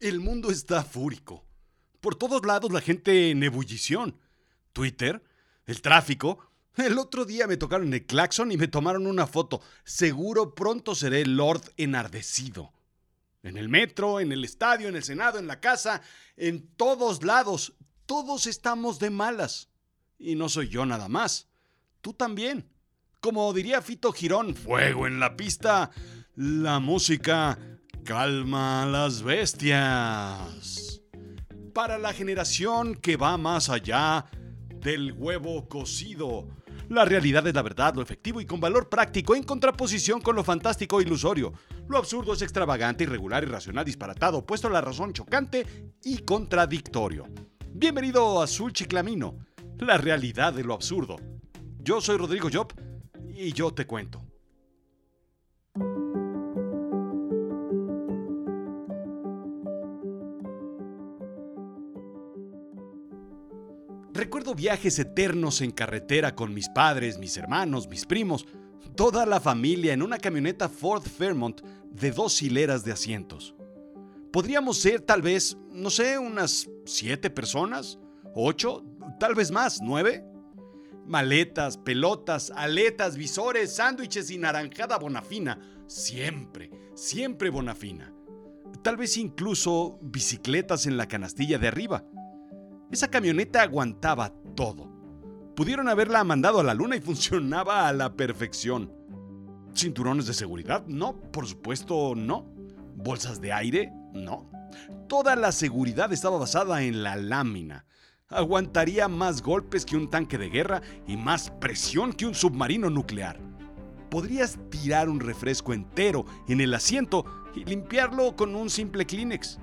El mundo está fúrico. Por todos lados la gente en ebullición. Twitter, el tráfico. El otro día me tocaron el claxon y me tomaron una foto. Seguro pronto seré Lord enardecido. En el metro, en el estadio, en el Senado, en la casa, en todos lados. Todos estamos de malas. Y no soy yo nada más. Tú también. Como diría Fito Girón, fuego en la pista. La música calma a las bestias. Para la generación que va más allá del huevo cocido. La realidad es la verdad, lo efectivo y con valor práctico en contraposición con lo fantástico e ilusorio. Lo absurdo es extravagante, irregular, irracional, disparatado, opuesto a la razón chocante y contradictorio. Bienvenido a Azul Chiclamino, la realidad de lo absurdo. Yo soy Rodrigo Job y yo te cuento. Recuerdo viajes eternos en carretera con mis padres, mis hermanos, mis primos, toda la familia en una camioneta Ford Fairmont de dos hileras de asientos. Podríamos ser tal vez, no sé, unas siete personas, ocho, tal vez más, nueve. Maletas, pelotas, aletas, visores, sándwiches y naranjada bonafina. Siempre, siempre bonafina. Tal vez incluso bicicletas en la canastilla de arriba. Esa camioneta aguantaba todo. Pudieron haberla mandado a la luna y funcionaba a la perfección. ¿Cinturones de seguridad? No, por supuesto no. ¿Bolsas de aire? No. Toda la seguridad estaba basada en la lámina aguantaría más golpes que un tanque de guerra y más presión que un submarino nuclear. Podrías tirar un refresco entero en el asiento y limpiarlo con un simple Kleenex.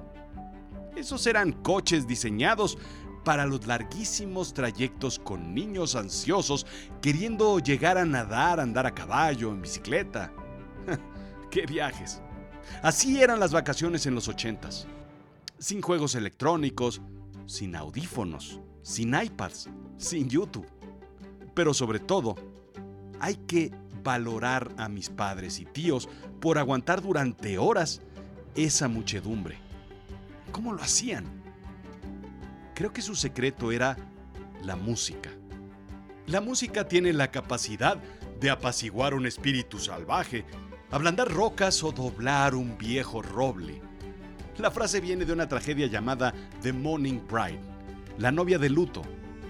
Esos eran coches diseñados para los larguísimos trayectos con niños ansiosos queriendo llegar a nadar, andar a caballo, en bicicleta. ¡Qué viajes! Así eran las vacaciones en los ochentas. Sin juegos electrónicos, sin audífonos, sin iPads, sin YouTube. Pero sobre todo, hay que valorar a mis padres y tíos por aguantar durante horas esa muchedumbre. ¿Cómo lo hacían? Creo que su secreto era la música. La música tiene la capacidad de apaciguar un espíritu salvaje, ablandar rocas o doblar un viejo roble. La frase viene de una tragedia llamada The Morning Bride, la novia de luto,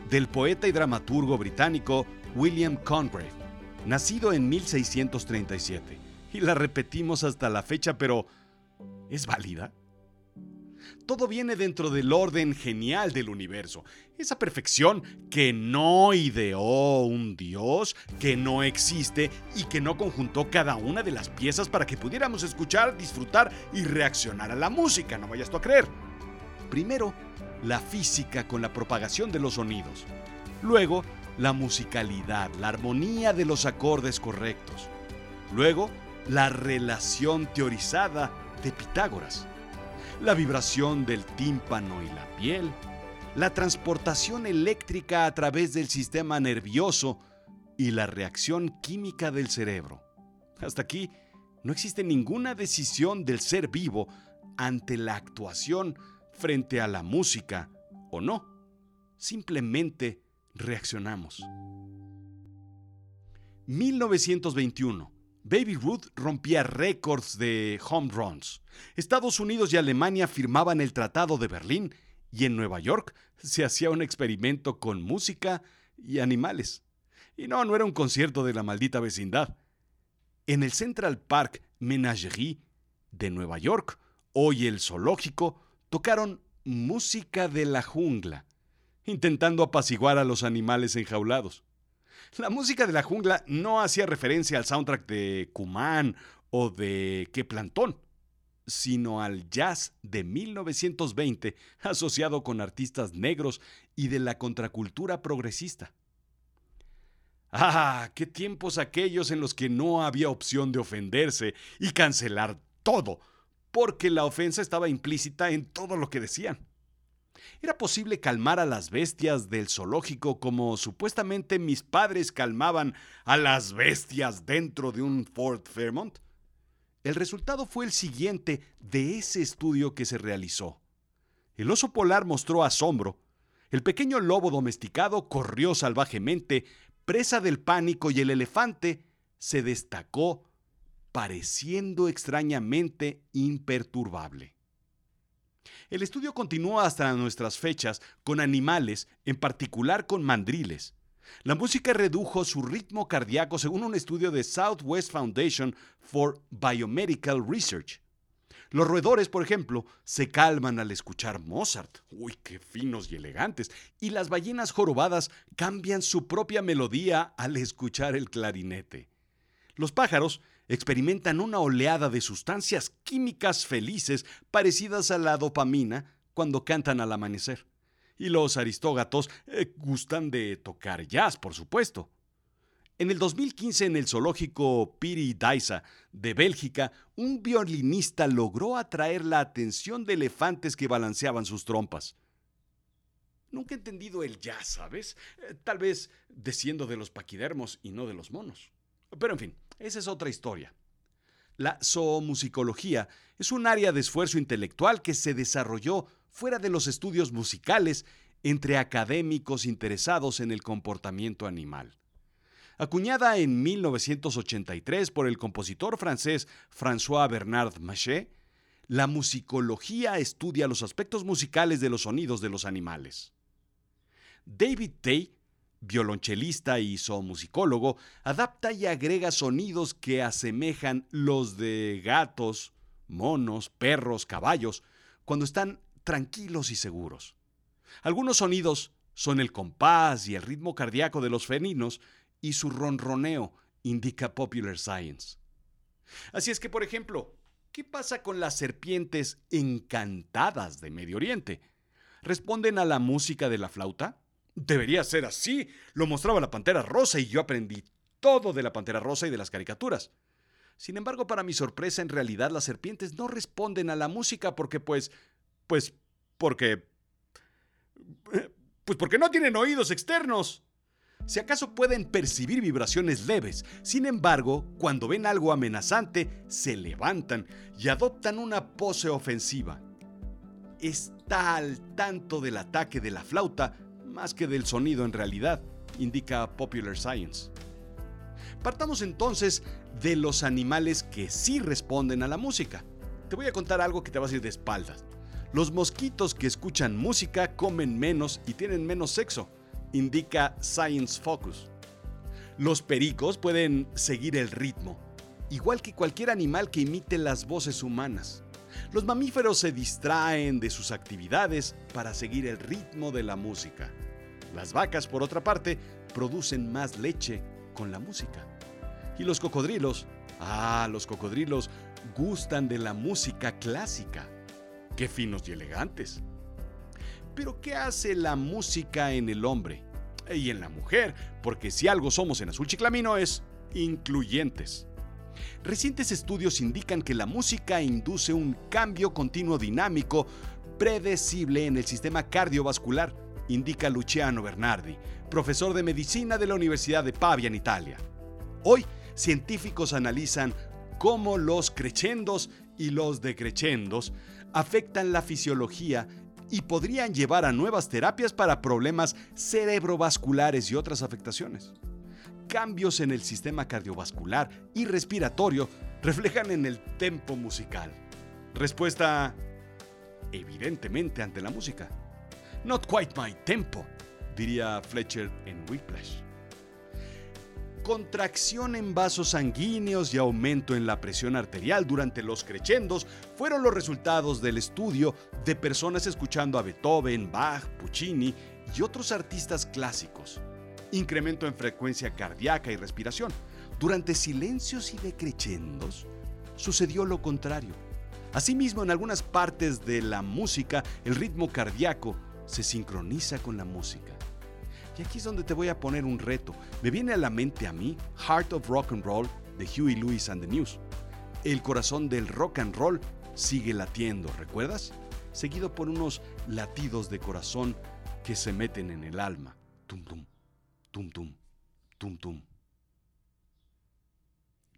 del poeta y dramaturgo británico William Congreve, nacido en 1637. Y la repetimos hasta la fecha, pero ¿es válida? Todo viene dentro del orden genial del universo, esa perfección que no ideó un dios, que no existe y que no conjuntó cada una de las piezas para que pudiéramos escuchar, disfrutar y reaccionar a la música, no vayas tú a creer. Primero, la física con la propagación de los sonidos. Luego, la musicalidad, la armonía de los acordes correctos. Luego, la relación teorizada de Pitágoras la vibración del tímpano y la piel, la transportación eléctrica a través del sistema nervioso y la reacción química del cerebro. Hasta aquí no existe ninguna decisión del ser vivo ante la actuación frente a la música o no. Simplemente reaccionamos. 1921 Baby Ruth rompía récords de home runs. Estados Unidos y Alemania firmaban el Tratado de Berlín y en Nueva York se hacía un experimento con música y animales. Y no, no era un concierto de la maldita vecindad. En el Central Park Menagerie de Nueva York, hoy el zoológico, tocaron música de la jungla, intentando apaciguar a los animales enjaulados. La música de la jungla no hacía referencia al soundtrack de Kuman o de Qué Plantón, sino al jazz de 1920 asociado con artistas negros y de la contracultura progresista. Ah, qué tiempos aquellos en los que no había opción de ofenderse y cancelar todo, porque la ofensa estaba implícita en todo lo que decían. ¿Era posible calmar a las bestias del zoológico como supuestamente mis padres calmaban a las bestias dentro de un Ford Fairmont? El resultado fue el siguiente de ese estudio que se realizó. El oso polar mostró asombro. El pequeño lobo domesticado corrió salvajemente, presa del pánico, y el elefante se destacó, pareciendo extrañamente imperturbable. El estudio continuó hasta nuestras fechas con animales, en particular con mandriles. La música redujo su ritmo cardíaco según un estudio de Southwest Foundation for Biomedical Research. Los roedores, por ejemplo, se calman al escuchar Mozart. Uy, qué finos y elegantes. Y las ballenas jorobadas cambian su propia melodía al escuchar el clarinete. Los pájaros experimentan una oleada de sustancias químicas felices parecidas a la dopamina cuando cantan al amanecer. Y los aristógatos eh, gustan de tocar jazz, por supuesto. En el 2015, en el zoológico Piri Daisa de Bélgica, un violinista logró atraer la atención de elefantes que balanceaban sus trompas. Nunca he entendido el jazz, ¿sabes? Eh, tal vez desciendo de los paquidermos y no de los monos. Pero en fin, esa es otra historia. La zoomusicología es un área de esfuerzo intelectual que se desarrolló fuera de los estudios musicales entre académicos interesados en el comportamiento animal. Acuñada en 1983 por el compositor francés François Bernard Maché, la musicología estudia los aspectos musicales de los sonidos de los animales. David Tay violonchelista y zoomusicólogo, adapta y agrega sonidos que asemejan los de gatos, monos, perros, caballos, cuando están tranquilos y seguros. Algunos sonidos son el compás y el ritmo cardíaco de los felinos y su ronroneo indica Popular Science. Así es que, por ejemplo, ¿qué pasa con las serpientes encantadas de Medio Oriente? ¿Responden a la música de la flauta? Debería ser así. Lo mostraba la Pantera Rosa y yo aprendí todo de la Pantera Rosa y de las caricaturas. Sin embargo, para mi sorpresa, en realidad las serpientes no responden a la música porque pues... pues... porque... pues porque no tienen oídos externos. Si acaso pueden percibir vibraciones leves, sin embargo, cuando ven algo amenazante, se levantan y adoptan una pose ofensiva. Está al tanto del ataque de la flauta más que del sonido en realidad, indica Popular Science. Partamos entonces de los animales que sí responden a la música. Te voy a contar algo que te va a ir de espaldas. Los mosquitos que escuchan música comen menos y tienen menos sexo, indica Science Focus. Los pericos pueden seguir el ritmo, igual que cualquier animal que imite las voces humanas. Los mamíferos se distraen de sus actividades para seguir el ritmo de la música. Las vacas, por otra parte, producen más leche con la música. Y los cocodrilos, ah, los cocodrilos gustan de la música clásica. Qué finos y elegantes. Pero ¿qué hace la música en el hombre? Y en la mujer, porque si algo somos en Azul Chiclamino es incluyentes. Recientes estudios indican que la música induce un cambio continuo dinámico predecible en el sistema cardiovascular indica Luciano Bernardi, profesor de medicina de la Universidad de Pavia en Italia. Hoy, científicos analizan cómo los crescendos y los decrescendos afectan la fisiología y podrían llevar a nuevas terapias para problemas cerebrovasculares y otras afectaciones. Cambios en el sistema cardiovascular y respiratorio reflejan en el tempo musical. Respuesta evidentemente ante la música. Not quite my tempo, diría Fletcher en Whiplash. Contracción en vasos sanguíneos y aumento en la presión arterial durante los crescendos fueron los resultados del estudio de personas escuchando a Beethoven, Bach, Puccini y otros artistas clásicos. Incremento en frecuencia cardíaca y respiración. Durante silencios y decrescendos sucedió lo contrario. Asimismo, en algunas partes de la música, el ritmo cardíaco se sincroniza con la música. Y aquí es donde te voy a poner un reto. Me viene a la mente a mí Heart of Rock and Roll de Huey Lewis and the News. El corazón del rock and roll sigue latiendo, ¿recuerdas? Seguido por unos latidos de corazón que se meten en el alma. Tum tum, tum tum, tum tum.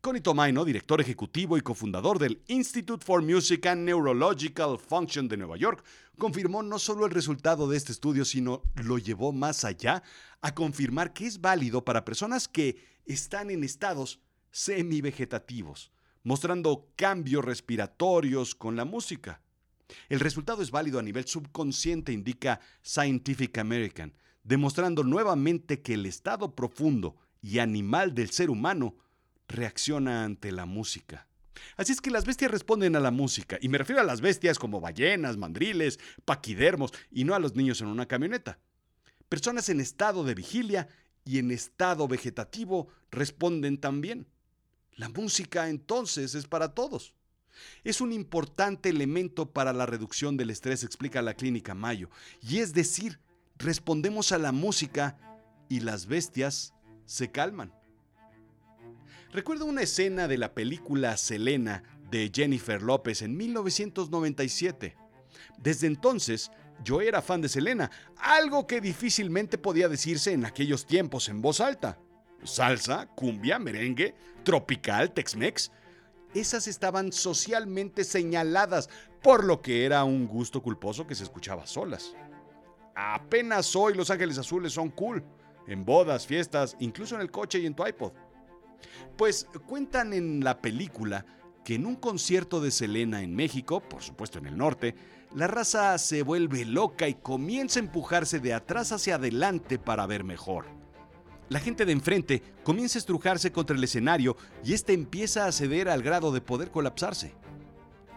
Connie Tomaino, director ejecutivo y cofundador del Institute for Music and Neurological Function de Nueva York, confirmó no solo el resultado de este estudio, sino lo llevó más allá a confirmar que es válido para personas que están en estados semivegetativos, mostrando cambios respiratorios con la música. El resultado es válido a nivel subconsciente, indica Scientific American, demostrando nuevamente que el estado profundo y animal del ser humano reacciona ante la música. Así es que las bestias responden a la música, y me refiero a las bestias como ballenas, mandriles, paquidermos, y no a los niños en una camioneta. Personas en estado de vigilia y en estado vegetativo responden también. La música entonces es para todos. Es un importante elemento para la reducción del estrés, explica la clínica Mayo, y es decir, respondemos a la música y las bestias se calman. Recuerdo una escena de la película Selena de Jennifer López en 1997. Desde entonces, yo era fan de Selena, algo que difícilmente podía decirse en aquellos tiempos en voz alta. Salsa, cumbia, merengue, tropical, Tex-Mex. Esas estaban socialmente señaladas, por lo que era un gusto culposo que se escuchaba solas. Apenas hoy Los Ángeles Azules son cool, en bodas, fiestas, incluso en el coche y en tu iPod. Pues cuentan en la película que en un concierto de Selena en México, por supuesto en el norte, la raza se vuelve loca y comienza a empujarse de atrás hacia adelante para ver mejor. La gente de enfrente comienza a estrujarse contra el escenario y este empieza a ceder al grado de poder colapsarse.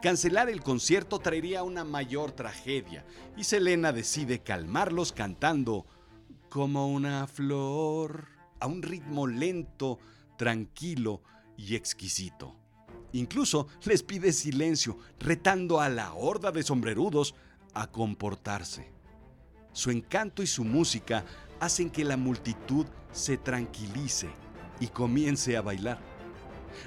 Cancelar el concierto traería una mayor tragedia y Selena decide calmarlos cantando como una flor a un ritmo lento tranquilo y exquisito. Incluso les pide silencio, retando a la horda de sombrerudos a comportarse. Su encanto y su música hacen que la multitud se tranquilice y comience a bailar.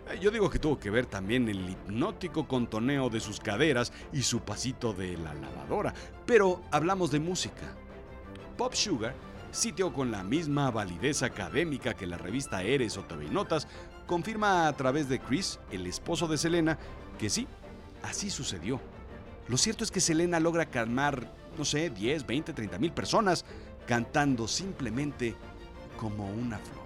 Eh, yo digo que tuvo que ver también el hipnótico contoneo de sus caderas y su pasito de la lavadora, pero hablamos de música. Pop Sugar sitio con la misma validez académica que la revista Eres o TV Notas, confirma a través de Chris, el esposo de Selena, que sí, así sucedió. Lo cierto es que Selena logra calmar, no sé, 10, 20, 30 mil personas cantando simplemente como una flor.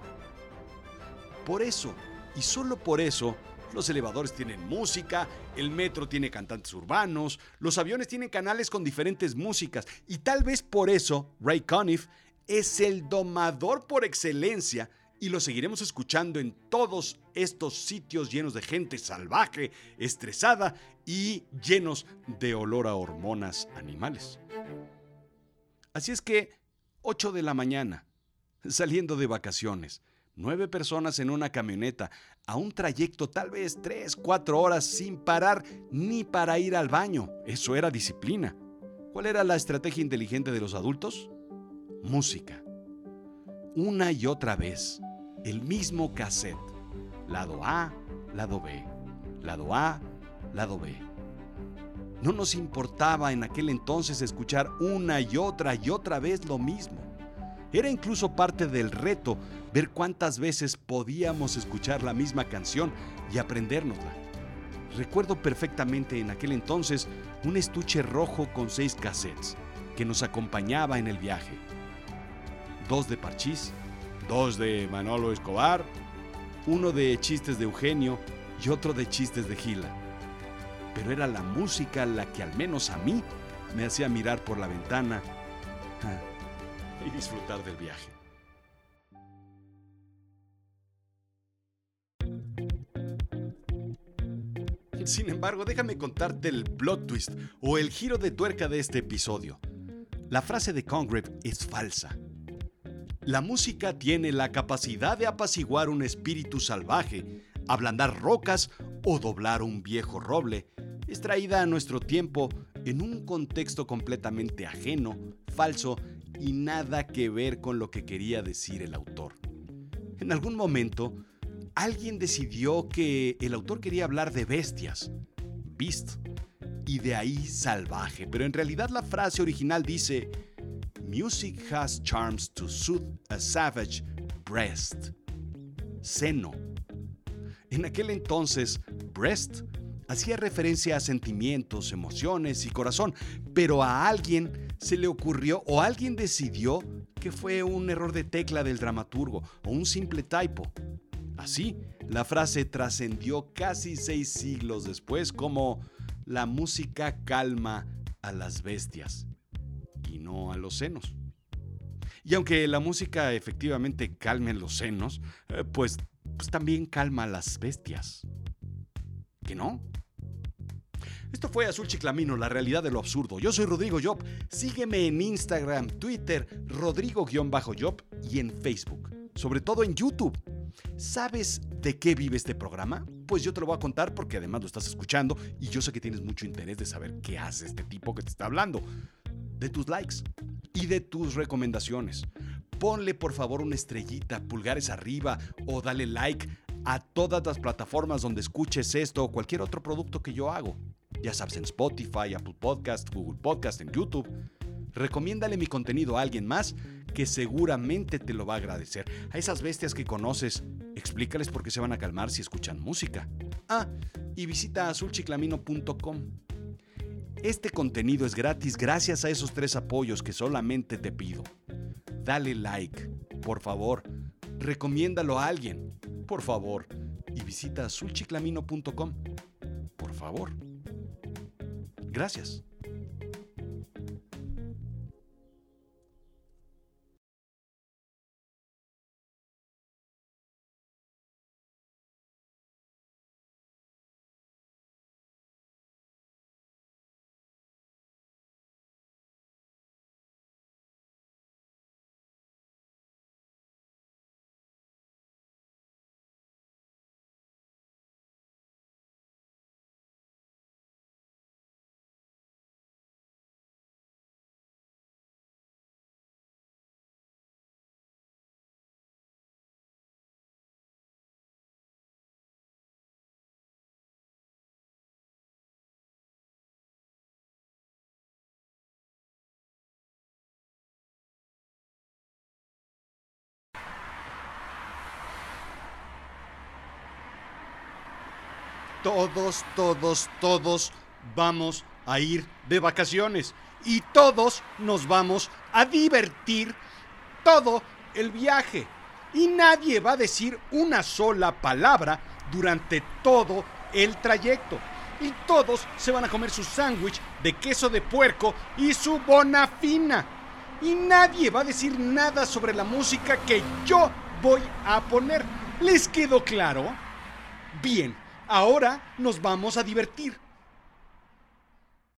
Por eso, y solo por eso, los elevadores tienen música, el metro tiene cantantes urbanos, los aviones tienen canales con diferentes músicas, y tal vez por eso Ray Conniff es el domador por excelencia y lo seguiremos escuchando en todos estos sitios llenos de gente salvaje, estresada y llenos de olor a hormonas animales. Así es que, 8 de la mañana, saliendo de vacaciones, nueve personas en una camioneta, a un trayecto tal vez 3, 4 horas sin parar ni para ir al baño. Eso era disciplina. ¿Cuál era la estrategia inteligente de los adultos? Música. Una y otra vez, el mismo cassette. Lado A, lado B. Lado A, lado B. No nos importaba en aquel entonces escuchar una y otra y otra vez lo mismo. Era incluso parte del reto ver cuántas veces podíamos escuchar la misma canción y aprendérnosla. Recuerdo perfectamente en aquel entonces un estuche rojo con seis cassettes que nos acompañaba en el viaje dos de Parchís, dos de Manolo Escobar, uno de chistes de Eugenio y otro de chistes de Gila. Pero era la música la que al menos a mí me hacía mirar por la ventana y disfrutar del viaje. Sin embargo, déjame contarte el plot twist o el giro de tuerca de este episodio. La frase de Congreve es falsa. La música tiene la capacidad de apaciguar un espíritu salvaje, ablandar rocas o doblar un viejo roble, extraída a nuestro tiempo en un contexto completamente ajeno, falso y nada que ver con lo que quería decir el autor. En algún momento, alguien decidió que el autor quería hablar de bestias, beast, y de ahí salvaje, pero en realidad la frase original dice, Music has charms to soothe a savage breast. En aquel entonces, breast hacía referencia a sentimientos, emociones y corazón, pero a alguien se le ocurrió o alguien decidió que fue un error de tecla del dramaturgo o un simple typo. Así, la frase trascendió casi seis siglos después como la música calma a las bestias y no a los senos. Y aunque la música efectivamente calme los senos, eh, pues, pues también calma a las bestias. ¿Que no? Esto fue Azul Chiclamino, la realidad de lo absurdo. Yo soy Rodrigo Job. Sígueme en Instagram, Twitter, Rodrigo-Job y en Facebook. Sobre todo en YouTube. ¿Sabes de qué vive este programa? Pues yo te lo voy a contar porque además lo estás escuchando y yo sé que tienes mucho interés de saber qué hace este tipo que te está hablando. De tus likes y de tus recomendaciones. Ponle por favor una estrellita, pulgares arriba o dale like a todas las plataformas donde escuches esto o cualquier otro producto que yo hago. Ya sabes, en Spotify, Apple Podcast, Google Podcast, en YouTube. Recomiéndale mi contenido a alguien más que seguramente te lo va a agradecer. A esas bestias que conoces, explícales por qué se van a calmar si escuchan música. Ah, y visita azulchiclamino.com. Este contenido es gratis gracias a esos tres apoyos que solamente te pido. Dale like, por favor. Recomiéndalo a alguien, por favor. Y visita azulchiclamino.com. Por favor. Gracias. Todos, todos, todos vamos a ir de vacaciones y todos nos vamos a divertir todo el viaje. Y nadie va a decir una sola palabra durante todo el trayecto. Y todos se van a comer su sándwich de queso de puerco y su bonafina. Y nadie va a decir nada sobre la música que yo voy a poner. ¿Les quedó claro? Bien, Ahora nos vamos a divertir.